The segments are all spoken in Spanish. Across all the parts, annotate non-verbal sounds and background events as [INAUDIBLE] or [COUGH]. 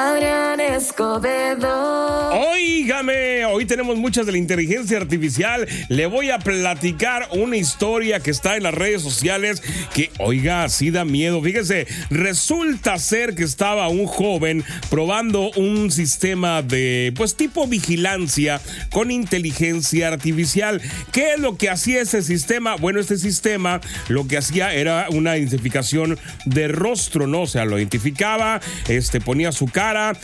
Ahora Escobedo. Óigame, hoy tenemos muchas de la inteligencia artificial. Le voy a platicar una historia que está en las redes sociales que, oiga, así da miedo. Fíjese, resulta ser que estaba un joven probando un sistema de, pues, tipo vigilancia con inteligencia artificial. ¿Qué es lo que hacía ese sistema? Bueno, este sistema lo que hacía era una identificación de rostro, ¿no? O sea, lo identificaba, este, ponía su cara,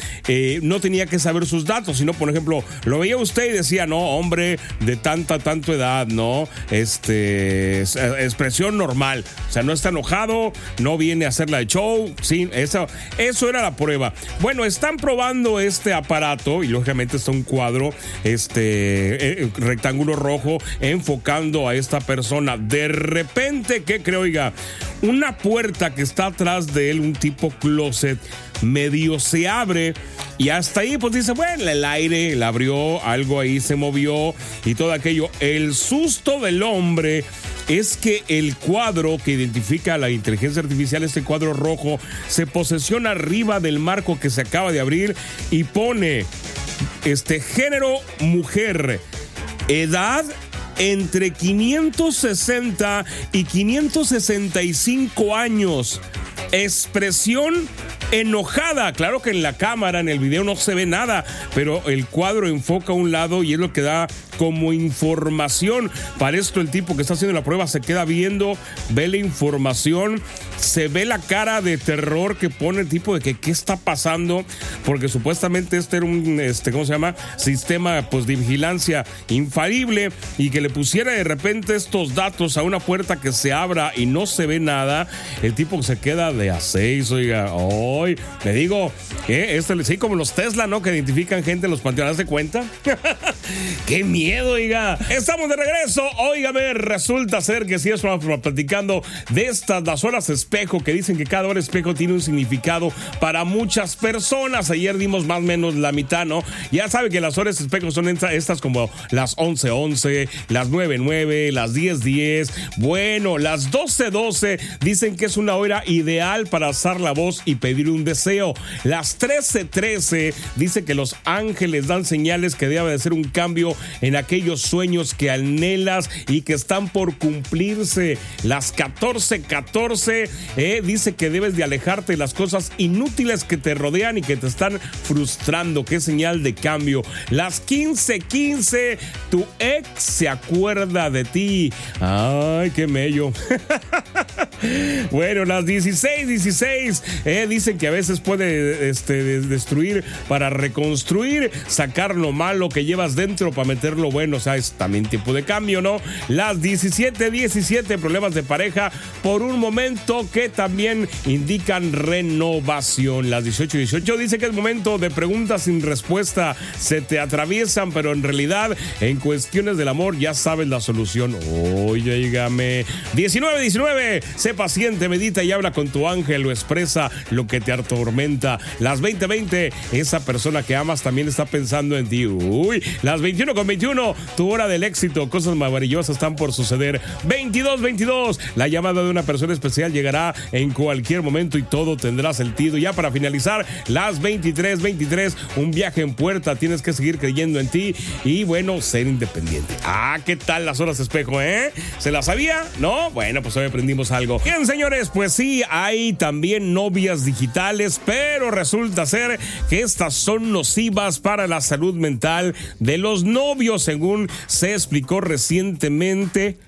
no tenía que saber sus datos, sino, por ejemplo, lo veía usted y decía, no, hombre de tanta, tanto edad, ¿no? Este, expresión normal, o sea, no está enojado, no viene a hacerla de show, sí, eso, eso era la prueba. Bueno, están probando este aparato y lógicamente está un cuadro, este, eh, rectángulo rojo, enfocando a esta persona. De repente, ¿qué creo, oiga? Una puerta que está atrás de él, un tipo closet, medio se abre y hasta ahí pues dice, bueno, el aire la abrió, algo ahí se movió y todo aquello. El susto del hombre es que el cuadro que identifica la inteligencia artificial, este cuadro rojo, se posesiona arriba del marco que se acaba de abrir y pone este género mujer, edad entre 560 y 565 años. Expresión enojada. Claro que en la cámara, en el video no se ve nada, pero el cuadro enfoca a un lado y es lo que da como información. Para esto el tipo que está haciendo la prueba se queda viendo, ve la información, se ve la cara de terror que pone el tipo de que qué está pasando, porque supuestamente este era un, este, ¿cómo se llama? Sistema pues, de vigilancia infalible y que le pusiera de repente estos datos a una puerta que se abra y no se ve nada, el tipo se queda de a seis, oiga, hoy, le digo, que este, sí, como los Tesla, ¿no? Que identifican gente en los panteones de cuenta. [LAUGHS] ¡Qué miedo, oiga! Estamos de regreso. Óigame, resulta ser que sí estamos platicando de estas las horas espejo, que dicen que cada hora espejo tiene un significado para muchas personas. Ayer dimos más o menos la mitad, ¿no? Ya sabe que las horas espejo son estas como las 11:11, 11, las 9:9, 9, las 10:10. 10. Bueno, las 12:12 12 dicen que es una hora ideal para alzar la voz y pedir un deseo. Las 13:13 13 dice que los ángeles dan señales que debe de ser un cambio en aquellos sueños que anhelas y que están por cumplirse. Las 14:14 14, eh, dice que debes de alejarte de las cosas inútiles que te rodean y que te están frustrando. Qué señal de cambio. Las 15:15 15, tu ex se acuerda de ti. Ay, qué mello. [LAUGHS] bueno, las 16:16 16, eh, dicen que a veces puede este, destruir para reconstruir, sacar lo malo que llevas dentro para meter lo bueno. O sea, es también tiempo de cambio, ¿no? Las 17:17 17, problemas de pareja por un momento que también indican renovación. Las 18 18 dice que es momento de preguntas sin respuesta. Se te atraviesan, pero en realidad en cuestiones del amor ya sabes la solución. Oye, dígame. 19 19, sé paciente, medita y habla con tu ángel, lo expresa lo que te atormenta. Las 20 20, esa persona que amas también está pensando en ti. Uy, las 21 con 21, tu hora del éxito, cosas maravillosas están por suceder. 22 22, la llamada de una persona especial llegará en cualquier momento y todo tendrá sentido. Ya para finalizar, las 23, 23, un viaje en puerta. Tienes que seguir creyendo en ti y bueno, ser independiente. Ah, ¿qué tal las horas espejo, eh? ¿Se las sabía? ¿No? Bueno, pues hoy aprendimos algo. Bien, señores, pues sí, hay también novias digitales, pero resulta ser que estas son nocivas para la salud mental de los novios, según se explicó recientemente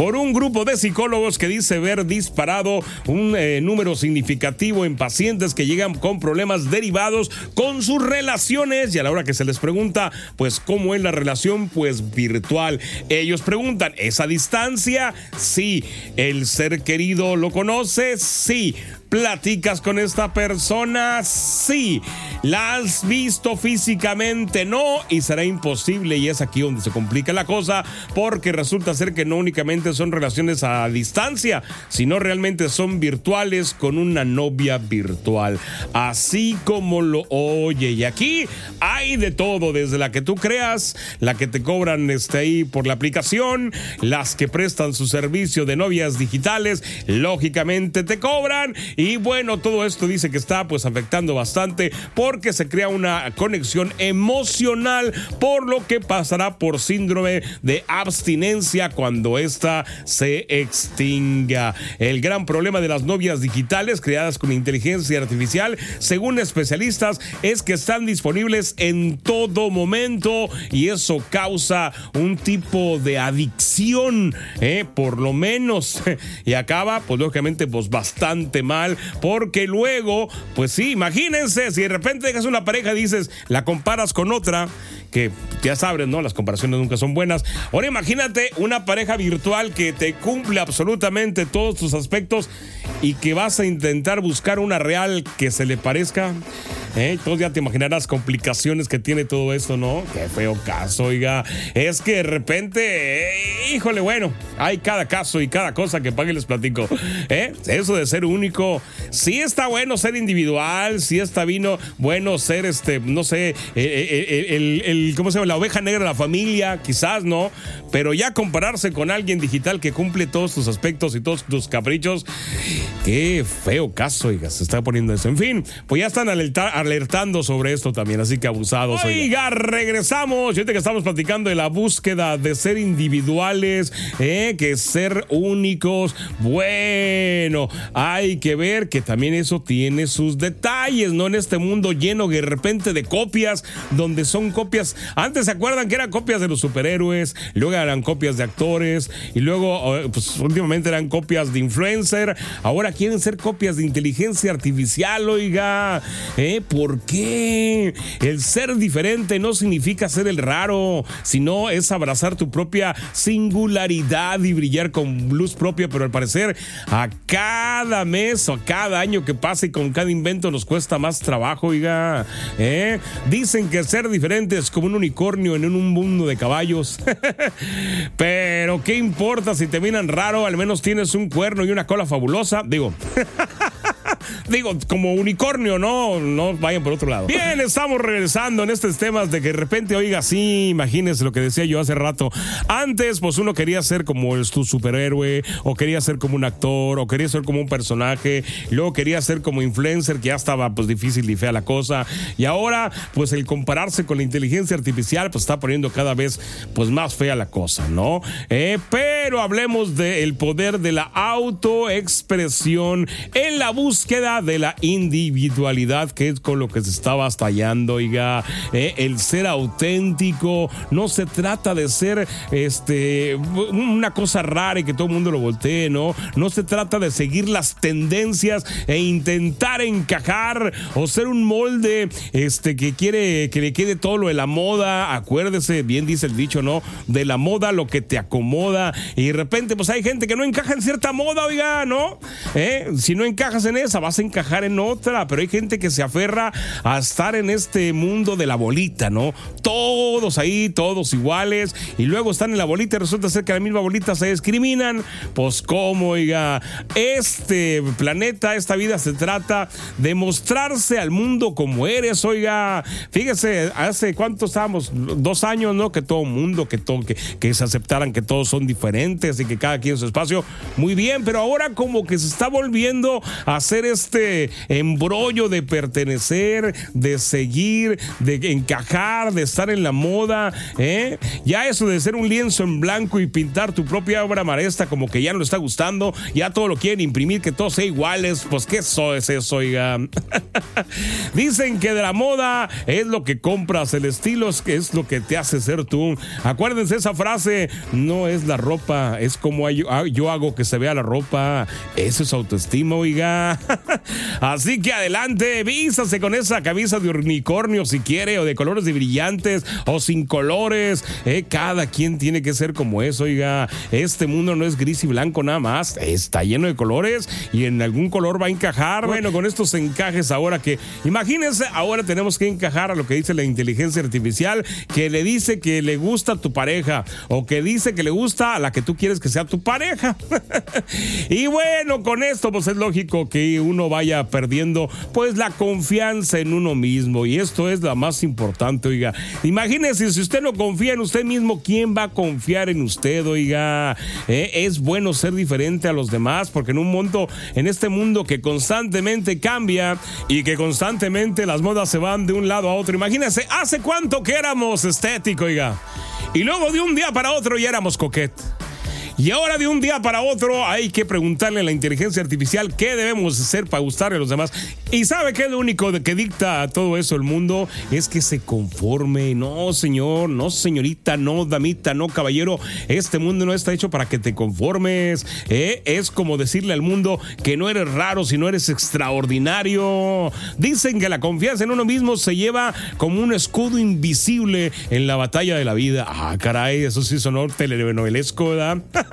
por un grupo de psicólogos que dice ver disparado un eh, número significativo en pacientes que llegan con problemas derivados con sus relaciones y a la hora que se les pregunta, pues cómo es la relación, pues virtual. Ellos preguntan, ¿esa distancia? Sí. ¿El ser querido lo conoce? Sí. ¿Platicas con esta persona? Sí. ¿La has visto físicamente? No. Y será imposible. Y es aquí donde se complica la cosa porque resulta ser que no únicamente son relaciones a distancia, sino realmente son virtuales con una novia virtual. Así como lo oye. Y aquí hay de todo, desde la que tú creas, la que te cobran este, ahí por la aplicación, las que prestan su servicio de novias digitales, lógicamente te cobran Y bueno, todo esto dice que está pues afectando bastante porque se crea una conexión emocional por lo que pasará por síndrome de abstinencia cuando ésta se extinga. El gran problema de las novias digitales creadas con inteligencia artificial, según especialistas, es que están disponibles en todo momento y eso causa un tipo de adicción, ¿eh? por lo menos. [LAUGHS] Y acaba, pues lógicamente, pues bastante mal, porque luego, pues sí, imagínense, si de repente dejas una pareja y dices, la comparas con otra, que ya sabes, ¿no? Las comparaciones nunca son buenas. Ahora imagínate una pareja virtual que te cumple absolutamente todos tus aspectos y que vas a intentar buscar una real que se le parezca. ¿Eh? Entonces ya te imaginarás complicaciones que tiene todo esto, ¿no? Qué feo caso, oiga. Es que de repente, eh, híjole, bueno, hay cada caso y cada cosa que pague les platico. ¿Eh? Eso de ser único, sí está bueno ser individual, sí está vino, bueno ser este, no sé, el, el, ¿cómo se llama? La oveja negra de la familia, quizás, ¿no? Pero ya compararse con alguien digital que cumple todos tus aspectos y todos tus caprichos, qué feo caso, oiga, se está poniendo eso. En fin, pues ya están alertados alertando sobre esto también, así que abusados. Oiga, regresamos. Fíjate que estamos platicando de la búsqueda de ser individuales, ¿eh? que ser únicos. Bueno, hay que ver que también eso tiene sus detalles, ¿no? En este mundo lleno de repente de copias, donde son copias. Antes se acuerdan que eran copias de los superhéroes, luego eran copias de actores, y luego, eh, pues últimamente eran copias de influencer. Ahora quieren ser copias de inteligencia artificial, oiga. ¿eh? ¿Por qué? El ser diferente no significa ser el raro, sino es abrazar tu propia singularidad y brillar con luz propia, pero al parecer a cada mes o a cada año que pase y con cada invento nos cuesta más trabajo, oiga. ¿eh? Dicen que ser diferente es como un unicornio en un mundo de caballos. [LAUGHS] pero ¿qué importa si te miran raro? Al menos tienes un cuerno y una cola fabulosa. Digo. [LAUGHS] Digo, como unicornio, no, no vayan por otro lado. Bien, estamos regresando en estos temas de que de repente, oiga, sí, imagínense lo que decía yo hace rato. Antes, pues uno quería ser como el, tu superhéroe, o quería ser como un actor, o quería ser como un personaje, luego quería ser como influencer, que ya estaba pues difícil y fea la cosa. Y ahora, pues el compararse con la inteligencia artificial, pues está poniendo cada vez pues más fea la cosa, ¿no? Eh, pero hablemos del poder de la autoexpresión en la búsqueda de la individualidad, que es con lo que se estaba estallando, oiga, eh, el ser auténtico, no se trata de ser este una cosa rara y que todo el mundo lo voltee, ¿no? No se trata de seguir las tendencias e intentar encajar o ser un molde este que quiere que le quede todo lo de la moda, acuérdese, bien dice el dicho, ¿no? De la moda lo que te acomoda y de repente pues hay gente que no encaja en cierta moda, oiga, ¿no? ¿Eh? Si no encajas en esa, vas a encajar en otra, pero hay gente que se aferra a estar en este mundo de la bolita, ¿no? Todos ahí, todos iguales, y luego están en la bolita y resulta ser que la misma bolita se discriminan. Pues cómo, oiga, este planeta, esta vida se trata de mostrarse al mundo como eres, oiga. Fíjese, hace cuánto estábamos, dos años, ¿no? Que todo mundo, que, todo, que, se aceptaran que todos son diferentes y que cada quien en su espacio. Muy bien, pero ahora como que se está volviendo a hacer este embrollo de pertenecer, de seguir, de encajar, de estar en la moda, ¿eh? Ya eso de ser un lienzo en blanco y pintar tu propia obra maestra como que ya no le está gustando, ya todo lo quieren imprimir, que todos sean iguales, pues qué eso es eso, oiga. [LAUGHS] Dicen que de la moda es lo que compras, el estilo es, es lo que te hace ser tú. Acuérdense esa frase, no es la ropa, es como yo hago que se vea la ropa. Eso es autoestima, oiga. [LAUGHS] Así que adelante, vístase con esa camisa de unicornio si quiere, o de colores de brillantes, o sin colores. Eh, cada quien tiene que ser como eso, oiga. Este mundo no es gris y blanco nada más, está lleno de colores y en algún color va a encajar. Bueno, con estos encajes ahora que, imagínense, ahora tenemos que encajar a lo que dice la inteligencia artificial, que le dice que le gusta a tu pareja, o que dice que le gusta a la que tú quieres que sea tu pareja. [LAUGHS] y bueno, con esto, pues es lógico que uno vaya perdiendo pues la confianza en uno mismo. Y esto es la más importante, oiga. Imagínese, si usted no confía en usted mismo, ¿quién va a confiar en usted, oiga? Eh, es bueno ser diferente a los demás porque en un mundo, en este mundo que constantemente cambia y que constantemente las modas se van de un lado a otro. Imagínese, ¿hace cuánto que éramos estético, oiga? Y luego de un día para otro ya éramos coquet. Y ahora de un día para otro hay que preguntarle a la inteligencia artificial qué debemos hacer para gustarle a los demás. Y sabe que lo único que dicta todo eso el mundo es que se conforme. No, señor, no, señorita, no, damita, no, caballero. Este mundo no está hecho para que te conformes. ¿eh? Es como decirle al mundo que no eres raro, si no eres extraordinario. Dicen que la confianza en uno mismo se lleva como un escudo invisible en la batalla de la vida. Ah, caray, eso sí sonó telenovelesco, ¿verdad? [LAUGHS]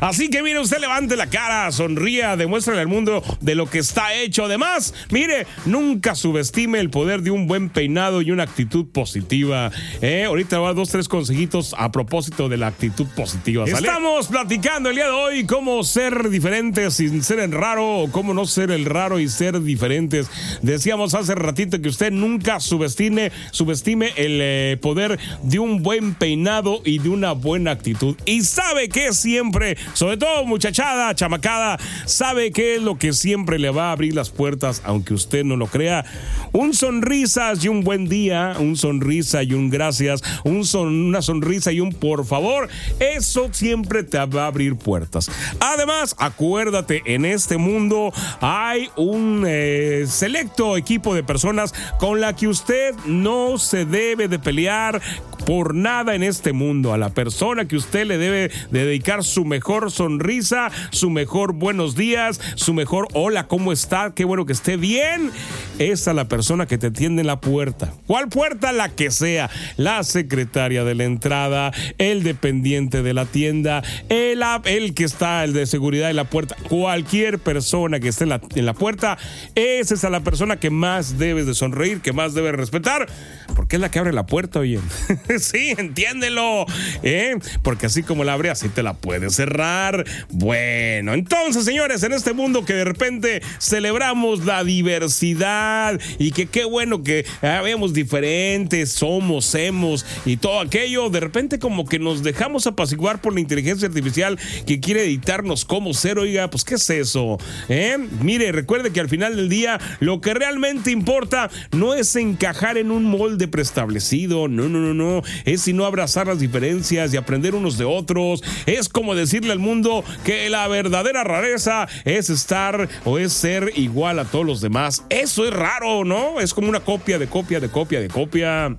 Así que mire, usted levante la cara, sonría, demuéstrale al mundo de lo que está hecho. Además, mire, nunca subestime el poder de un buen peinado y una actitud positiva. ¿eh? Ahorita va dos, tres consejitos a propósito de la actitud positiva. Estamos platicando el día de hoy cómo ser diferentes sin ser el raro o cómo no ser el raro y ser diferentes. Decíamos hace ratito que usted nunca subestime, subestime el eh, poder de un buen peinado y de una buena actitud. Y sabe que siempre sobre todo muchachada, chamacada, sabe qué es lo que siempre le va a abrir las puertas, aunque usted no lo crea. Un sonrisas y un buen día, un sonrisa y un gracias, un son, una sonrisa y un por favor, eso siempre te va a abrir puertas. Además, acuérdate, en este mundo hay un eh, selecto equipo de personas con la que usted no se debe de pelear por nada en este mundo. A la persona que usted le debe dedicar su mejor sonrisa, su mejor buenos días, su mejor hola, ¿cómo está? Qué bueno que esté bien. Es a la persona que te atiende en la puerta. ¿Cuál puerta? La que sea. La secretaria de la entrada, el dependiente de la tienda, el, el que está, el de seguridad de la puerta. Cualquier persona que esté en la, en la puerta, esa es a la persona que más debes de sonreír, que más debes respetar, porque es la que abre la puerta, oye. [LAUGHS] [LAUGHS] sí, entiéndelo. ¿eh? Porque así como la abre, así te la puede cerrar. Bueno, entonces, señores, en este mundo que de repente celebramos la diversidad y que qué bueno que vemos diferentes, somos, hemos y todo aquello, de repente como que nos dejamos apaciguar por la inteligencia artificial que quiere editarnos como ser, oiga, pues ¿qué es eso? ¿Eh? Mire, recuerde que al final del día lo que realmente importa no es encajar en un molde preestablecido, no, no, no, no, es sino abrazar las diferencias y aprender unos de otros. Es como decirle al mundo que la verdadera rareza es estar o es ser igual a todos los demás. Eso es raro, ¿no? Es como una copia de copia de copia de copia.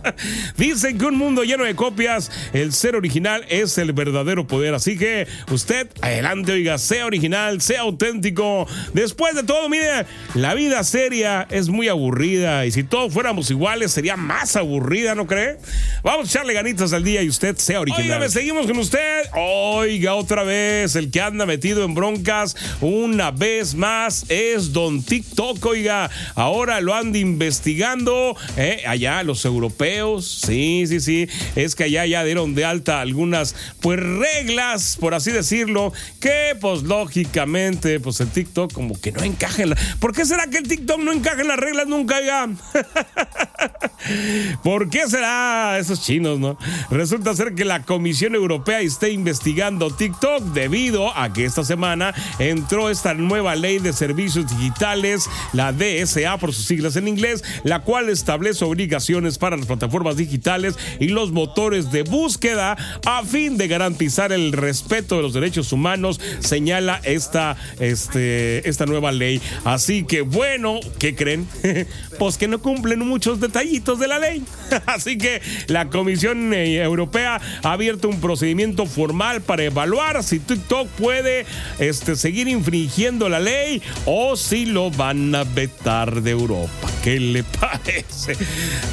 [LAUGHS] Dicen que un mundo lleno de copias, el ser original es el verdadero poder. Así que usted, adelante, oiga, sea original, sea auténtico. Después de todo, mire, la vida seria es muy aburrida y si todos fuéramos iguales sería más aburrida, ¿no cree? Vamos a echarle ganitas al día y usted sea original. Oiga, seguimos con usted. Oiga, otra vez, el que anda metido en broncas una vez más es Don TikTok. Oiga, ahora lo anda investigando eh, allá los europeos. Sí, sí, sí. Es que allá ya dieron de alta algunas, pues, reglas, por así decirlo, que, pues, lógicamente, pues el TikTok como que no encaja en la... ¿Por qué será que el TikTok no encaja en las reglas nunca, oiga? [LAUGHS] ¿Por qué será? Esos chinos, ¿no? Resulta ser que la Comisión Europea esté investigando TikTok debido a que esta semana entró esta nueva ley de servicios digitales, la DSA por sus siglas en inglés, la cual establece obligaciones para las plataformas digitales y los motores de búsqueda a fin de garantizar el respeto de los derechos humanos, señala esta, este, esta nueva ley. Así que bueno, ¿qué creen? [LAUGHS] pues que no cumplen muchos detallitos de la ley. [LAUGHS] Así que la Comisión eh, Europea ha abierto un procedimiento formal para evaluar si TikTok puede este, seguir infringiendo la ley o si lo van a vetar de Europa. ¿Qué le [LAUGHS] parece?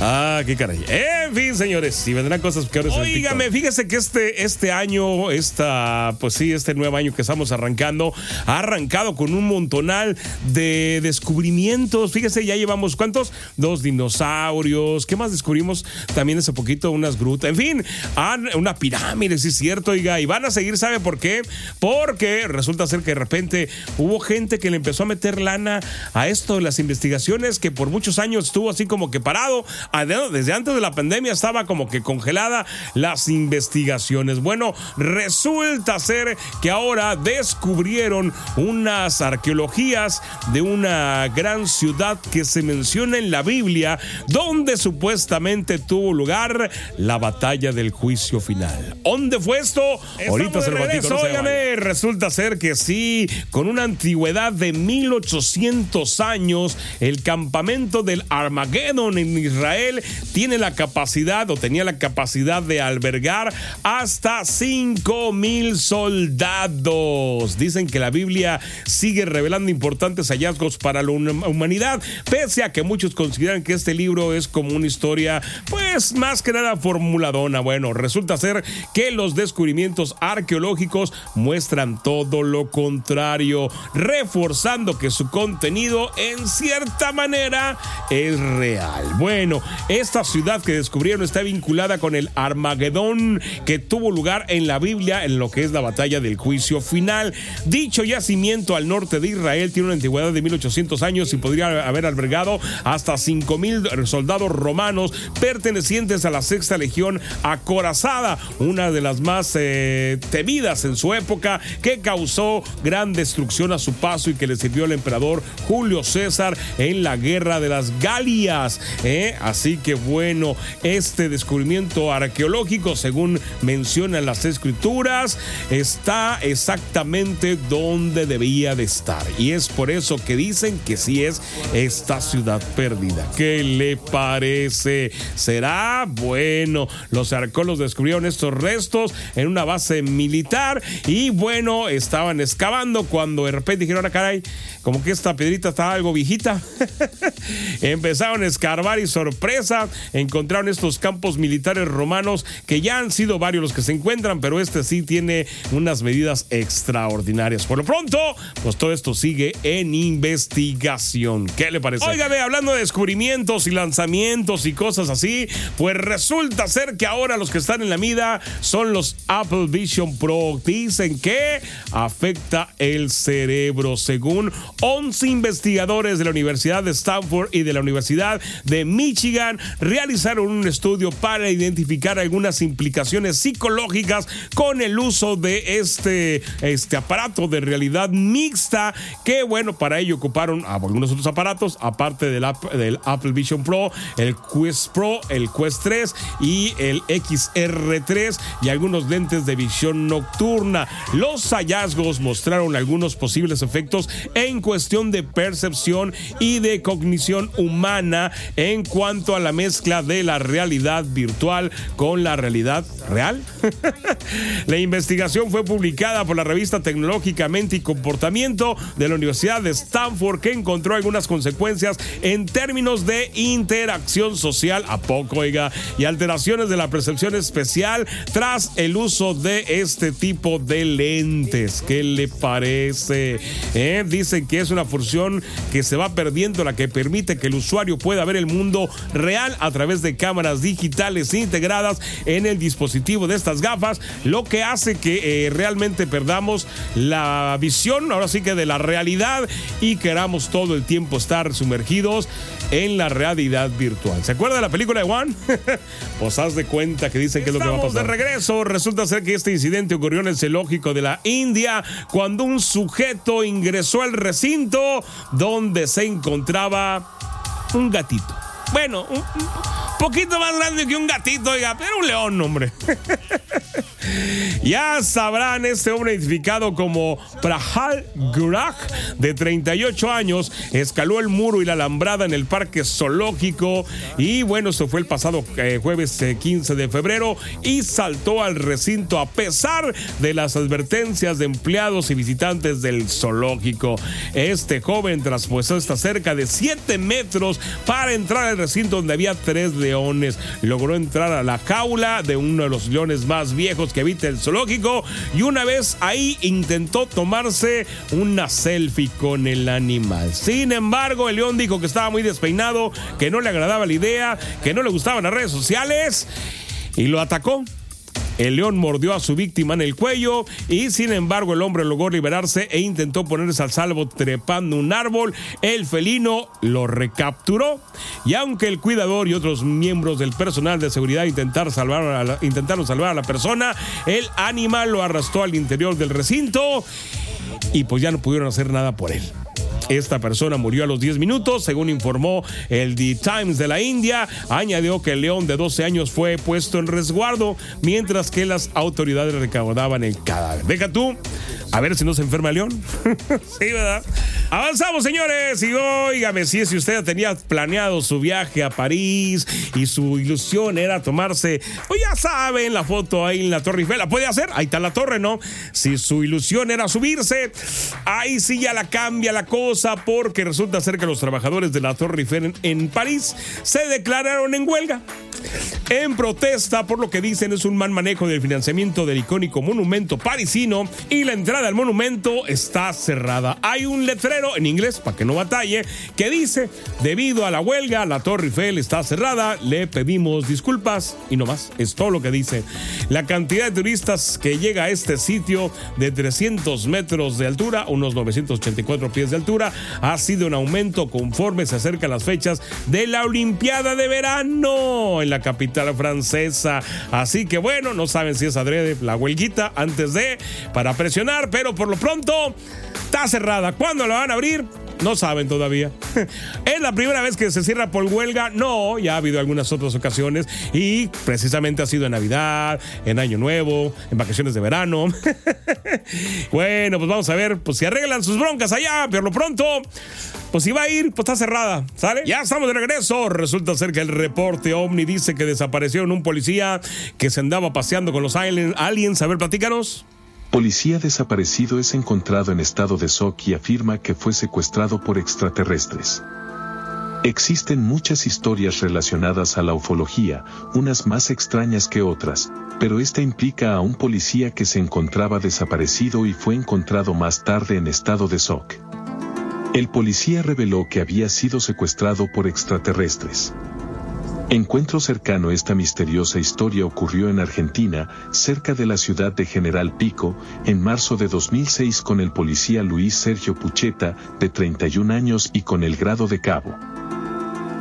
Ah, qué caray. En fin, señores, si vendrán cosas peores. Óigame, fíjese que este, este año, esta, pues sí, este nuevo año que estamos arrancando, ha arrancado con un montonal de descubrimientos. Fíjese, ya llevamos cuántos? Dos dinosaurios. ¿Qué más descubrimos? También hace poquito unas grutas. En fin, una pirámide, sí es cierto, oiga. Y van a seguir, ¿sabe por qué? Porque resulta ser que de repente hubo gente que le empezó a meter lana a esto de las investigaciones que por muchos años estuvo así como que parado. Desde antes de la pandemia estaba como que congelada las investigaciones. Bueno, resulta ser que ahora descubrieron unas arqueologías de una gran ciudad que se menciona en la Biblia, donde supuestamente tuvo lugar la batalla del juicio final. ¿Dónde fue esto? Ahorita se lo platico. resulta ser que sí, con una antigüedad de 1800 años, el campamento del Armageddon en Israel tiene la capacidad o tenía la capacidad de albergar hasta 5 mil soldados. Dicen que la Biblia sigue revelando importantes hallazgos para la humanidad, pese a que muchos consideran que este libro es como una historia, pues más que nada formuladona. Bueno, resulta ser que los descubrimientos arqueológicos muestran todo lo contrario, reforzando que su contenido en cierta manera es real. Bueno, esta ciudad que descubrieron está vinculada con el Armagedón que tuvo lugar en la Biblia en lo que es la batalla del juicio final. Dicho yacimiento al norte de Israel tiene una antigüedad de 1800 años y podría haber albergado hasta 5000 soldados romanos pertenecientes a la sexta legión acorazada, una de las más eh, temidas en su época, que causó gran destrucción a su paso y que le sirvió al emperador Julio César en la guerra de las Galias. ¿eh? Así que bueno, este descubrimiento arqueológico, según mencionan las escrituras, está exactamente donde debía de estar. Y es por eso que dicen que sí es esta ciudad perdida. ¿Qué le parece? ¿Será? Bueno, los arqueólogos descubrieron estos restos en una base militar y bueno, estaban excavando cuando de repente dijeron, ah, caray, como que esta piedrita está algo viejita. [LAUGHS] Empezaron a escarbar y sorpresa, encontraron estos campos militares romanos que ya han sido varios los que se encuentran, pero este sí tiene unas medidas extraordinarias. Por lo pronto, pues todo esto sigue en investigación. ¿Qué le parece? Óigame, hablando de descubrimientos y lanzamientos y cosas así, pues resulta ser que ahora los que están en la mida son los Apple Vision Pro. Dicen que afecta el cerebro, según 11 investigadores de la Universidad de Stanford y de la Universidad de Michigan realizaron un estudio para identificar algunas implicaciones psicológicas con el uso de este, este aparato de realidad mixta que bueno, para ello ocuparon algunos otros aparatos, aparte del, del Apple Vision Pro, el Quest Pro, el Quest 3 y el XR3 y algunos lentes de visión nocturna. Los hallazgos mostraron algunos posibles efectos en cuestión de percepción y de cognición humana en cuanto a la mezcla de la realidad virtual con la realidad real. [LAUGHS] la investigación fue publicada por la revista Tecnológicamente y Comportamiento de la Universidad de Stanford que encontró algunas consecuencias en términos de interacción social, a poco, oiga, y alteraciones de la percepción especial tras el uso de este tipo de lentes. ¿Qué le parece? ¿Eh? Dicen que es una función que se va perdiendo, la que permite que el usuario pueda ver el mundo real a través de cámaras digitales integradas en el dispositivo de estas gafas, lo que hace que eh, realmente perdamos la visión, ahora sí que de la realidad y queramos todo el tiempo estar sumergidos en la realidad virtual. ¿Se acuerda de la película de Juan? [LAUGHS] pues haz de cuenta que dicen que es lo que va a pasar. de regreso. Resulta ser que este incidente ocurrió en el zoológico de la India cuando un sujeto ingresó al recinto donde se encontraba un gatito. Bueno, un, poquito más grande que un gatito, oiga, pero un león, hombre. [LAUGHS] ya sabrán, este hombre identificado como Prahal Guraj, de 38 años, escaló el muro y la alambrada en el parque zoológico y bueno, eso fue el pasado eh, jueves 15 eh, de febrero y saltó al recinto a pesar de las advertencias de empleados y visitantes del zoológico. Este joven traspuesó hasta cerca de 7 metros para entrar al recinto donde había tres leones. Logró entrar a la jaula de uno de los leones más viejos que que el zoológico y una vez ahí intentó tomarse una selfie con el animal. Sin embargo, el león dijo que estaba muy despeinado, que no le agradaba la idea, que no le gustaban las redes sociales y lo atacó. El león mordió a su víctima en el cuello y sin embargo el hombre logró liberarse e intentó ponerse al salvo trepando un árbol. El felino lo recapturó y aunque el cuidador y otros miembros del personal de seguridad intentaron salvar a la, intentaron salvar a la persona, el animal lo arrastró al interior del recinto y pues ya no pudieron hacer nada por él. Esta persona murió a los 10 minutos, según informó el The Times de la India. Añadió que el león de 12 años fue puesto en resguardo mientras que las autoridades recaudaban el cadáver. Deja tú, a ver si no se enferma el león. [LAUGHS] sí, ¿verdad? Avanzamos, señores. Y oígame, si, si usted tenía planeado su viaje a París y su ilusión era tomarse, pues ya saben, la foto ahí en la Torre Eiffel, ¿la puede hacer? Ahí está la torre, ¿no? Si su ilusión era subirse, ahí sí ya la cambia la cosa porque resulta ser que los trabajadores de la Torre Eiffel en París se declararon en huelga en protesta por lo que dicen es un mal manejo del financiamiento del icónico monumento parisino y la entrada al monumento está cerrada. Hay un letrero en inglés, para que no batalle, que dice, debido a la huelga, la Torre Eiffel está cerrada, le pedimos disculpas y no más, es todo lo que dice. La cantidad de turistas que llega a este sitio de 300 metros de altura, unos 984 pies de altura, ha sido un aumento conforme se acercan las fechas de la Olimpiada de Verano en la capital francesa. Así que bueno, no saben si es adrede la huelguita antes de para presionar, pero por lo pronto está cerrada. ¿Cuándo la van a abrir? No saben todavía. [LAUGHS] ¿Es la primera vez que se cierra por huelga? No, ya ha habido algunas otras ocasiones y precisamente ha sido en Navidad, en Año Nuevo, en vacaciones de verano. [LAUGHS] bueno, pues vamos a ver, pues si arreglan sus broncas allá, pero lo pronto, pues si va a ir, pues está cerrada, ¿sale? Ya estamos de regreso. Resulta ser que el reporte OVNI dice que desaparecieron un policía que se andaba paseando con los aliens. A ver, platícanos. Policía desaparecido es encontrado en estado de shock y afirma que fue secuestrado por extraterrestres. Existen muchas historias relacionadas a la ufología, unas más extrañas que otras, pero esta implica a un policía que se encontraba desaparecido y fue encontrado más tarde en estado de shock. El policía reveló que había sido secuestrado por extraterrestres. Encuentro cercano esta misteriosa historia ocurrió en Argentina, cerca de la ciudad de General Pico, en marzo de 2006 con el policía Luis Sergio Pucheta, de 31 años y con el grado de cabo.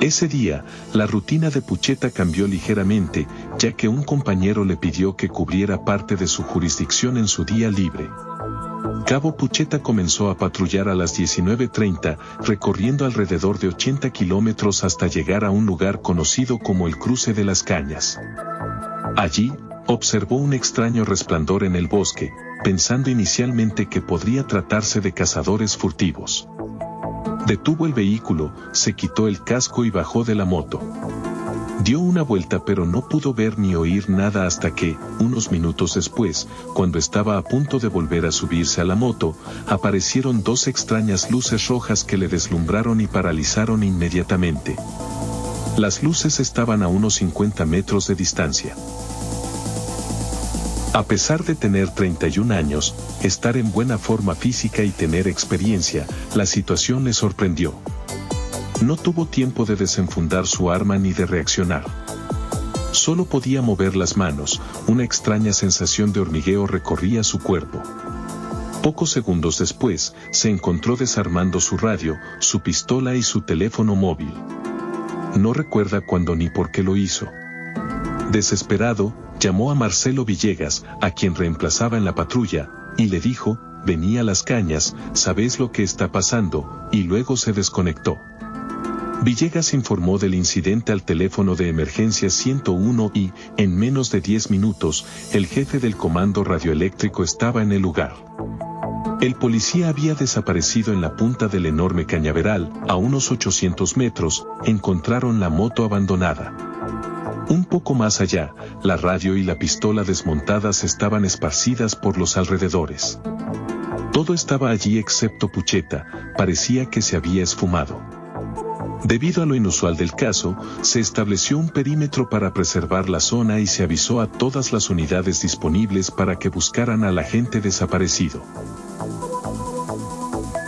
Ese día, la rutina de Pucheta cambió ligeramente, ya que un compañero le pidió que cubriera parte de su jurisdicción en su día libre. Cabo Pucheta comenzó a patrullar a las 19.30, recorriendo alrededor de 80 kilómetros hasta llegar a un lugar conocido como el Cruce de las Cañas. Allí, observó un extraño resplandor en el bosque, pensando inicialmente que podría tratarse de cazadores furtivos. Detuvo el vehículo, se quitó el casco y bajó de la moto. Dio una vuelta pero no pudo ver ni oír nada hasta que, unos minutos después, cuando estaba a punto de volver a subirse a la moto, aparecieron dos extrañas luces rojas que le deslumbraron y paralizaron inmediatamente. Las luces estaban a unos 50 metros de distancia. A pesar de tener 31 años, estar en buena forma física y tener experiencia, la situación le sorprendió. No tuvo tiempo de desenfundar su arma ni de reaccionar. Solo podía mover las manos, una extraña sensación de hormigueo recorría su cuerpo. Pocos segundos después, se encontró desarmando su radio, su pistola y su teléfono móvil. No recuerda cuándo ni por qué lo hizo. Desesperado, llamó a Marcelo Villegas, a quien reemplazaba en la patrulla, y le dijo, venía a las cañas, sabes lo que está pasando, y luego se desconectó. Villegas informó del incidente al teléfono de emergencia 101 y, en menos de 10 minutos, el jefe del comando radioeléctrico estaba en el lugar. El policía había desaparecido en la punta del enorme cañaveral, a unos 800 metros, encontraron la moto abandonada. Un poco más allá, la radio y la pistola desmontadas estaban esparcidas por los alrededores. Todo estaba allí excepto Pucheta, parecía que se había esfumado. Debido a lo inusual del caso, se estableció un perímetro para preservar la zona y se avisó a todas las unidades disponibles para que buscaran al agente desaparecido.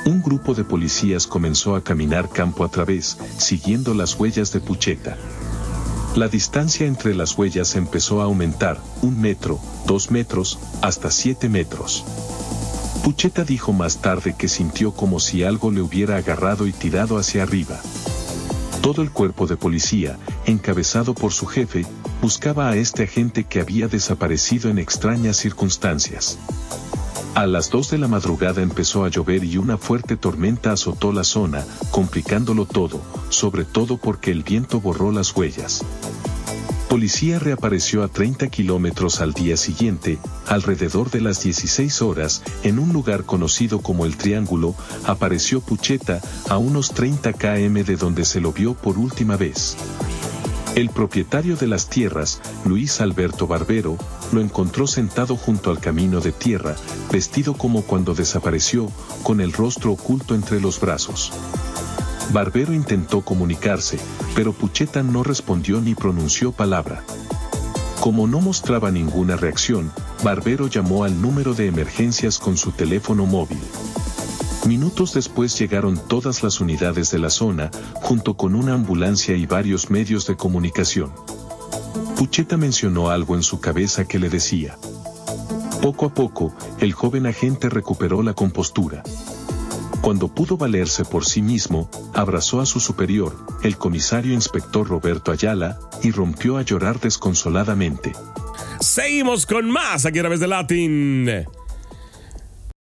Un grupo de policías comenzó a caminar campo a través, siguiendo las huellas de Pucheta. La distancia entre las huellas empezó a aumentar, un metro, dos metros, hasta siete metros. Pucheta dijo más tarde que sintió como si algo le hubiera agarrado y tirado hacia arriba. Todo el cuerpo de policía, encabezado por su jefe, buscaba a este agente que había desaparecido en extrañas circunstancias. A las 2 de la madrugada empezó a llover y una fuerte tormenta azotó la zona, complicándolo todo, sobre todo porque el viento borró las huellas. Policía reapareció a 30 kilómetros al día siguiente, alrededor de las 16 horas, en un lugar conocido como el Triángulo, apareció Pucheta, a unos 30 km de donde se lo vio por última vez. El propietario de las tierras, Luis Alberto Barbero, lo encontró sentado junto al camino de tierra, vestido como cuando desapareció, con el rostro oculto entre los brazos. Barbero intentó comunicarse, pero Pucheta no respondió ni pronunció palabra. Como no mostraba ninguna reacción, Barbero llamó al número de emergencias con su teléfono móvil. Minutos después llegaron todas las unidades de la zona, junto con una ambulancia y varios medios de comunicación. Pucheta mencionó algo en su cabeza que le decía. Poco a poco, el joven agente recuperó la compostura. Cuando pudo valerse por sí mismo, abrazó a su superior, el comisario inspector Roberto Ayala, y rompió a llorar desconsoladamente. Seguimos con más aquí a través de Latin